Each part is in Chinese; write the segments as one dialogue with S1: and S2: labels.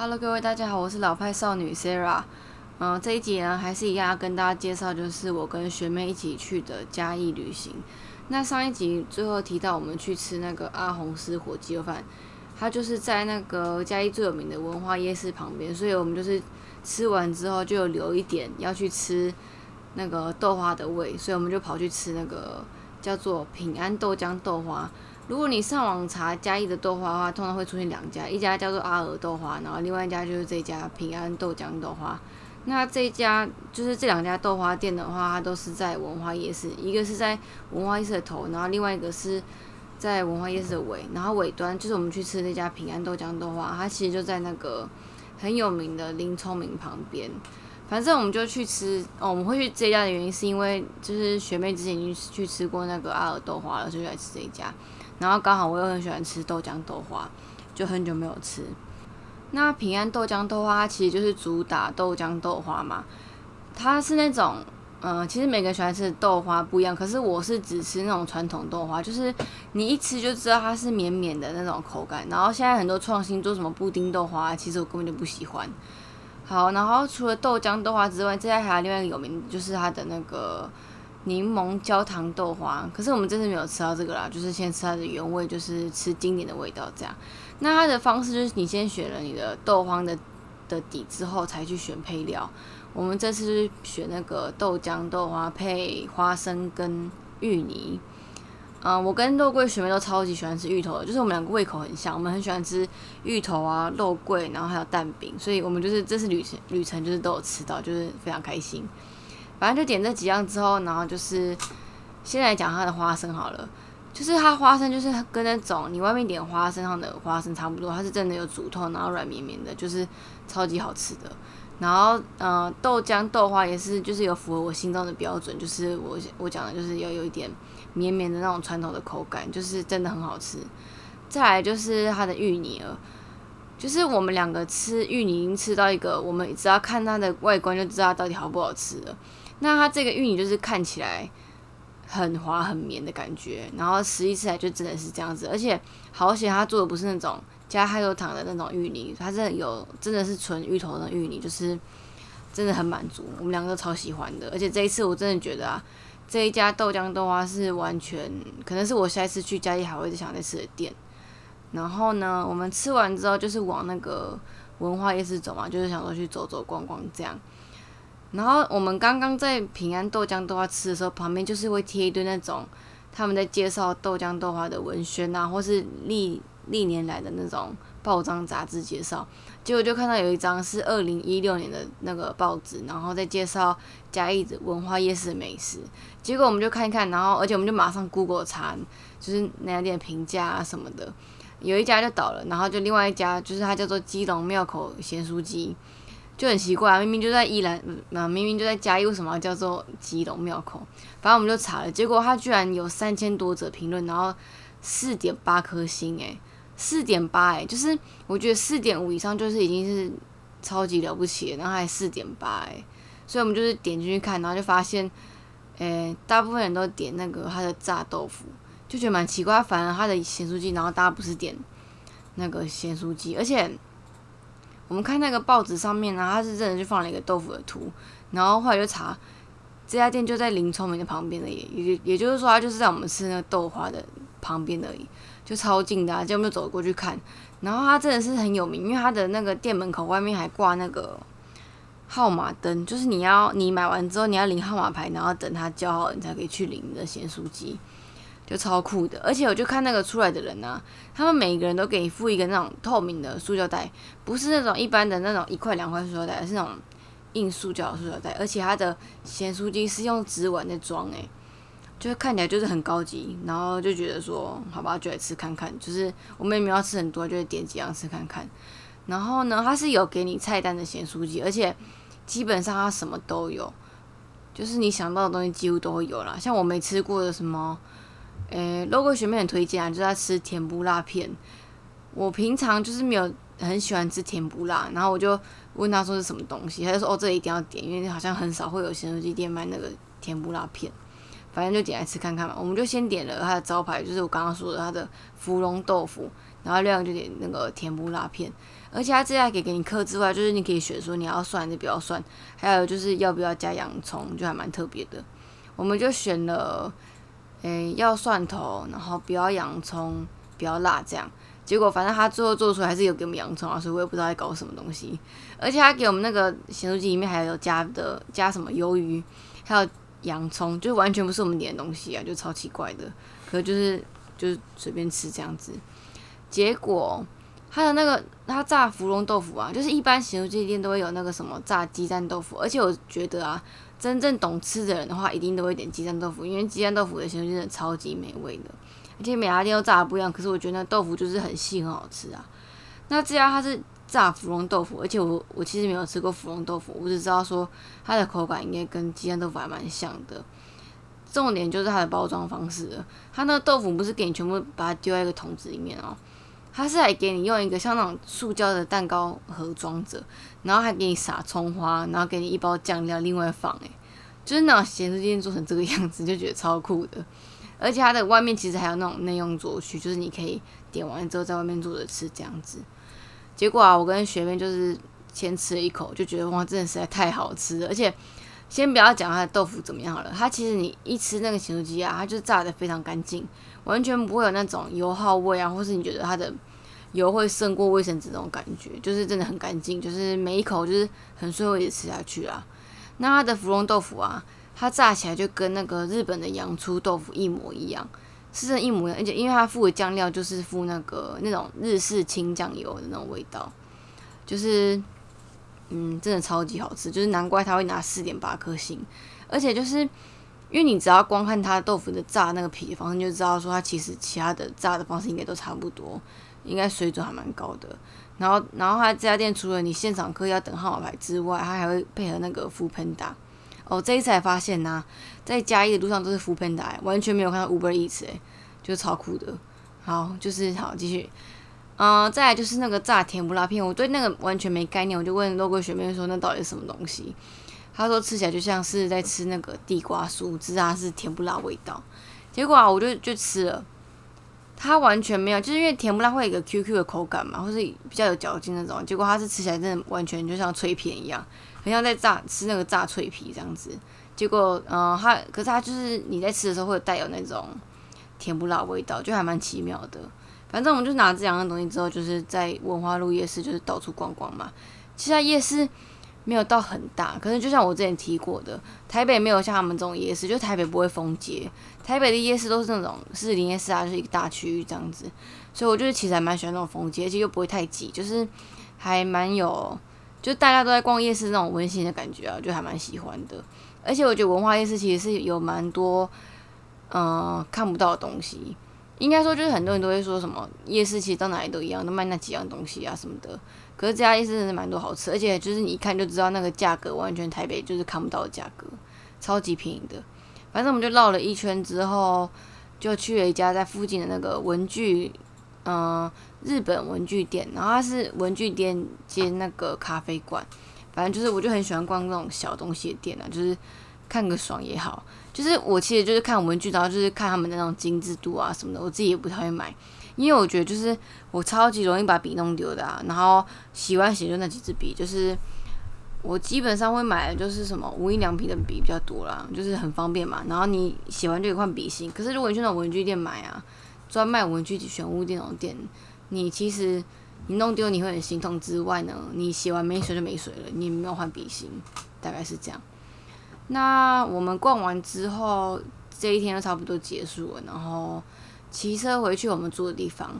S1: Hello，各位大家好，我是老派少女 Sarah。嗯，这一集呢还是一样要跟大家介绍，就是我跟学妹一起去的嘉义旅行。那上一集最后提到我们去吃那个阿红师火鸡肉饭，它就是在那个嘉义最有名的文化夜市旁边，所以我们就是吃完之后就留一点要去吃那个豆花的味，所以我们就跑去吃那个叫做平安豆浆豆花。如果你上网查嘉义的豆花的话，通常会出现两家，一家叫做阿尔豆花，然后另外一家就是这家平安豆浆豆花。那这一家就是这两家豆花店的话，它都是在文化夜市，一个是在文化夜市的头，然后另外一个是在文化夜市的尾，然后尾端就是我们去吃那家平安豆浆豆花，它其实就在那个很有名的林聪明旁边。反正我们就去吃哦，我们会去这家的原因是因为就是学妹之前已经去吃过那个阿尔豆花了，所以就来吃这一家。然后刚好我又很喜欢吃豆浆豆花，就很久没有吃。那平安豆浆豆花它其实就是主打豆浆豆花嘛，它是那种，嗯，其实每个喜欢吃的豆花不一样，可是我是只吃那种传统豆花，就是你一吃就知道它是绵绵的那种口感。然后现在很多创新做什么布丁豆花，其实我根本就不喜欢。好，然后除了豆浆豆花之外，这家还有另外一个有名，就是它的那个。柠檬焦糖豆花，可是我们真的没有吃到这个啦，就是先吃它的原味，就是吃经典的味道这样。那它的方式就是你先选了你的豆花的的底之后，才去选配料。我们这次是选那个豆浆豆花配花生跟芋泥。嗯，我跟肉桂学妹都超级喜欢吃芋头，就是我们两个胃口很像，我们很喜欢吃芋头啊、肉桂，然后还有蛋饼，所以我们就是这次旅程旅程就是都有吃到，就是非常开心。反正就点这几样之后，然后就是先来讲它的花生好了。就是它花生就是跟那种你外面点花生上的花生差不多，它是真的有煮透，然后软绵绵的，就是超级好吃的。然后呃豆浆豆花也是就是有符合我心中的标准，就是我我讲的就是要有一点绵绵的那种传统的口感，就是真的很好吃。再来就是它的芋泥了，就是我们两个吃芋泥吃到一个，我们只要看它的外观就知道到底好不好吃了。那它这个芋泥就是看起来很滑很绵的感觉，然后实际吃来就真的是这样子，而且好险它做的不是那种加太多糖的那种芋泥，它是有真的是纯芋头的芋泥，就是真的很满足，我们两个都超喜欢的。而且这一次我真的觉得啊，这一家豆浆豆花是完全可能是我下一次去嘉义还会再想再吃的店。然后呢，我们吃完之后就是往那个文化夜市走嘛，就是想说去走走逛逛这样。然后我们刚刚在平安豆浆豆花吃的时候，旁边就是会贴一堆那种他们在介绍豆浆豆花的文宣啊，或是历历年来的那种报章杂志介绍。结果就看到有一张是二零一六年的那个报纸，然后在介绍嘉义的文化夜市的美食。结果我们就看一看，然后而且我们就马上 Google 查，就是那家店评价啊什么的，有一家就倒了，然后就另外一家就是它叫做基隆庙口咸酥鸡。就很奇怪，明明就在宜兰，那明明就在嘉义，为什么叫做基隆庙口？反正我们就查了，结果他居然有三千多则评论，然后四点八颗星，诶，四点八，诶，就是我觉得四点五以上就是已经是超级了不起了，然后还四点八，诶，所以我们就是点进去看，然后就发现，诶，大部分人都点那个他的炸豆腐，就觉得蛮奇怪，反而他的咸酥鸡，然后大家不是点那个咸酥鸡，而且。我们看那个报纸上面呢，它是真的就放了一个豆腐的图，然后后来就查这家店就在林聪明的旁边的，也也也就是说，他就是在我们吃那个豆花的旁边而已，就超近的，就我们就走过去看。然后他真的是很有名，因为他的那个店门口外面还挂那个号码灯，就是你要你买完之后你要领号码牌，然后等他叫好，你才可以去领你的咸酥鸡。就超酷的，而且我就看那个出来的人啊，他们每个人都给你附一个那种透明的塑胶袋，不是那种一般的那种一块两块塑胶袋，是那种硬塑胶塑胶袋，而且它的咸酥鸡是用纸碗在装，诶，就是看起来就是很高级，然后就觉得说，好吧，就来吃看看，就是我们也没有要吃很多，就点几样吃看看。然后呢，它是有给你菜单的咸酥鸡，而且基本上它什么都有，就是你想到的东西几乎都会有啦。像我没吃过的什么。诶，logo 学妹很推荐啊，就在吃甜不辣片。我平常就是没有很喜欢吃甜不辣，然后我就问他说是什么东西，他就说哦，这一定要点，因为好像很少会有咸酥鸡店卖那个甜不辣片。反正就点来吃看看嘛。我们就先点了它的招牌，就是我刚刚说的它的芙蓉豆腐，然后另外就点那个甜不辣片。而且它这还可以给你刻之外，就是你可以选说你要蒜还是不要蒜，还有就是要不要加洋葱，就还蛮特别的。我们就选了，诶，要蒜头，然后不要洋葱，不要辣这样。结果反正他最后做出来还是有给我们洋葱啊，所以我也不知道在搞什么东西。而且他给我们那个咸酥鸡里面还有加的加什么鱿鱼，还有洋葱，就完全不是我们点的东西啊，就超奇怪的。可就是就是随便吃这样子。结果他的那个他炸芙蓉豆腐啊，就是一般咸酥鸡店都会有那个什么炸鸡蛋豆腐，而且我觉得啊，真正懂吃的人的话，一定都会点鸡蛋豆腐，因为鸡蛋豆腐的咸酥鸡真的超级美味的。而且每家店都炸的不一样，可是我觉得那豆腐就是很细很好吃啊。那这家它是炸芙蓉豆腐，而且我我其实没有吃过芙蓉豆腐，我只知道说它的口感应该跟鸡蛋豆腐还蛮像的。重点就是它的包装方式了，它那个豆腐不是给你全部把它丢在一个桶子里面哦，它是还给你用一个像那种塑胶的蛋糕盒装着，然后还给你撒葱花，然后给你一包酱料另外放，诶，就是那种咸酥鸡做成这个样子，就觉得超酷的。而且它的外面其实还有那种内用桌区，就是你可以点完之后在外面坐着吃这样子。结果啊，我跟学妹就是先吃了一口，就觉得哇，真的实在太好吃了。而且先不要讲它的豆腐怎么样好了，它其实你一吃那个咸酥鸡啊，它就炸的非常干净，完全不会有那种油耗味啊，或是你觉得它的油会胜过卫生纸那种感觉，就是真的很干净，就是每一口就是很顺味的吃下去啊。那它的芙蓉豆腐啊。它炸起来就跟那个日本的洋葱豆腐一模一样，是真一模一样，而且因为它附的酱料就是附那个那种日式清酱油的那种味道，就是嗯，真的超级好吃，就是难怪他会拿四点八颗星，而且就是因为你只要光看它豆腐的炸那个皮的方式，就知道说它其实其他的炸的方式应该都差不多，应该水准还蛮高的。然后，然后它这家店除了你现场客要等号码牌之外，它还会配合那个福喷打。哦，这一次才发现呐，在嘉义的路上都是扶喷打，完全没有看到 Uber Eats 哎，就是超酷的。好，就是好继续，嗯，再来就是那个炸甜不辣片，我对那个完全没概念，我就问肉桂学妹说那到底是什么东西？她说吃起来就像是在吃那个地瓜酥，只是它是甜不辣味道。结果啊，我就就吃了，它完全没有，就是因为甜不辣会有一个 QQ 的口感嘛，或是比较有嚼劲那种。结果它是吃起来真的完全就像脆片一样。很像在炸吃那个炸脆皮这样子，结果嗯，它可是它就是你在吃的时候会带有那种甜不辣味道，就还蛮奇妙的。反正我们就拿这两样东西之后，就是在文化路夜市就是到处逛逛嘛。其实夜市没有到很大，可是就像我之前提过的，台北没有像他们这种夜市，就台北不会封街，台北的夜市都是那种是林夜市啊，就是一个大区域这样子。所以我就是其实还蛮喜欢那种封街，而且又不会太挤，就是还蛮有。就大家都在逛夜市那种温馨的感觉啊，就还蛮喜欢的。而且我觉得文化夜市其实是有蛮多，嗯，看不到的东西。应该说就是很多人都会说什么夜市其实到哪里都一样，都卖那几样东西啊什么的。可是这家夜市真的蛮多好吃，而且就是你一看就知道那个价格完全台北就是看不到的价格，超级便宜的。反正我们就绕了一圈之后，就去了一家在附近的那个文具。嗯，日本文具店，然后它是文具店兼那个咖啡馆，反正就是我就很喜欢逛那种小东西的店啊，就是看个爽也好。就是我其实就是看文具，然后就是看他们那种精致度啊什么的，我自己也不太会买，因为我觉得就是我超级容易把笔弄丢的啊。然后喜欢写就那几支笔，就是我基本上会买的就是什么无印良品的笔比较多啦，就是很方便嘛。然后你写完就可以换笔芯，可是如果你去那种文具店买啊。专卖文具选物店那种店，你其实你弄丢你会很心痛之外呢，你写完没水就没水了，你没有换笔芯，大概是这样。那我们逛完之后，这一天就差不多结束了，然后骑车回去我们住的地方。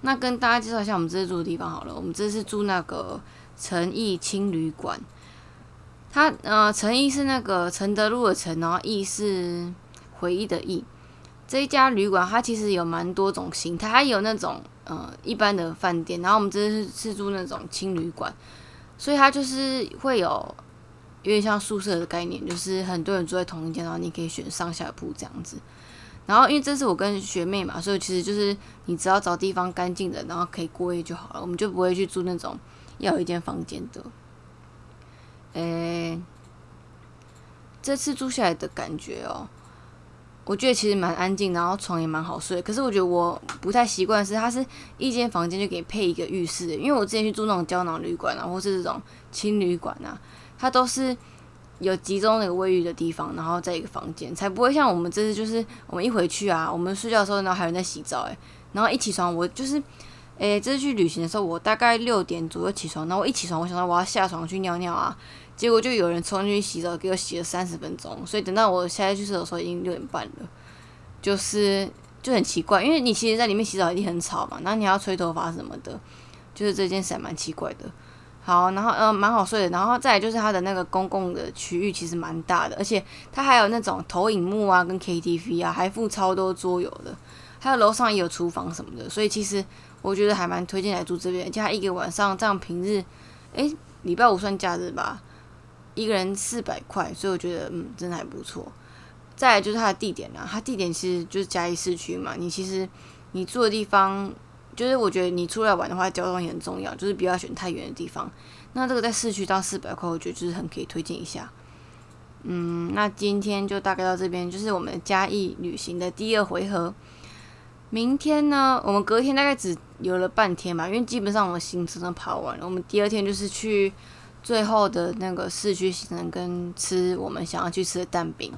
S1: 那跟大家介绍一下我们这次住的地方好了，我们这次住那个诚毅青旅馆。它呃，诚毅是那个承德路的诚，然后毅是回忆的忆。这一家旅馆，它其实有蛮多种形态，它有那种呃一般的饭店，然后我们这是是住那种轻旅馆，所以它就是会有有点像宿舍的概念，就是很多人住在同一间，然后你可以选上下铺这样子。然后因为这是我跟学妹嘛，所以其实就是你只要找地方干净的，然后可以过夜就好了，我们就不会去住那种要一间房间的。诶，这次住下来的感觉哦。我觉得其实蛮安静，然后床也蛮好睡。可是我觉得我不太习惯是，它是一间房间就给你配一个浴室，因为我之前去住那种胶囊旅馆啊，或是这种轻旅馆啊，它都是有集中那个卫浴的地方，然后在一个房间，才不会像我们这次就是我们一回去啊，我们睡觉的时候然后还有人在洗澡，诶，然后一起床我就是，诶，这次去旅行的时候我大概六点左右起床，然后我一起床我想到我要下床去尿尿啊。结果就有人冲进去洗澡，给我洗了三十分钟，所以等到我下在去厕所的时候已经六点半了，就是就很奇怪，因为你其实在里面洗澡一定很吵嘛，然后你要吹头发什么的，就是这件事蛮奇怪的。好，然后呃蛮好睡的，然后再来就是它的那个公共的区域其实蛮大的，而且它还有那种投影幕啊，跟 KTV 啊，还附超多桌游的，还有楼上也有厨房什么的，所以其实我觉得还蛮推荐来住这边，加一个晚上这样平日，诶，礼拜五算假日吧。一个人四百块，所以我觉得嗯，真的还不错。再来就是它的地点啊，它地点其实就是嘉义市区嘛。你其实你住的地方，就是我觉得你出来玩的话，交通也很重要，就是不要选太远的地方。那这个在市区到四百块，我觉得就是很可以推荐一下。嗯，那今天就大概到这边，就是我们嘉义旅行的第二回合。明天呢，我们隔天大概只游了半天嘛，因为基本上我们行程都跑完了。我们第二天就是去。最后的那个市区行程跟吃我们想要去吃的蛋饼，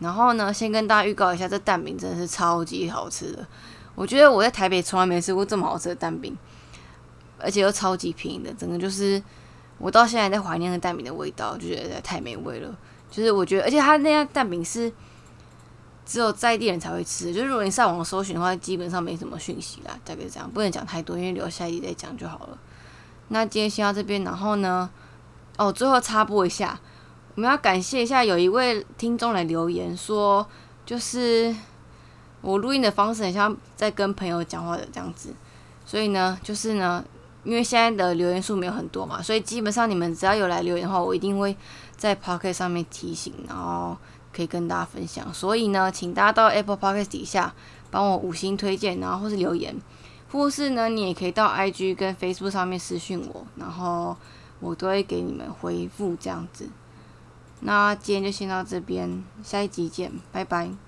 S1: 然后呢，先跟大家预告一下，这蛋饼真的是超级好吃的。我觉得我在台北从来没吃过这么好吃的蛋饼，而且又超级便宜的，整个就是我到现在在怀念那蛋饼的味道，就觉得太美味了。就是我觉得，而且它那家蛋饼是只有在地人才会吃，就是如果你上网搜寻的话，基本上没什么讯息啦，大概这样，不能讲太多，因为留下一集再讲就好了。那今天先到这边，然后呢？哦，最后插播一下，我们要感谢一下有一位听众来留言说，就是我录音的方式很像在跟朋友讲话的这样子，所以呢，就是呢，因为现在的留言数没有很多嘛，所以基本上你们只要有来留言的话，我一定会在 Pocket 上面提醒，然后可以跟大家分享。所以呢，请大家到 Apple Pocket 底下帮我五星推荐，然后或是留言，或是呢，你也可以到 IG 跟 Facebook 上面私讯我，然后。我都会给你们回复这样子，那今天就先到这边，下一集见，拜拜。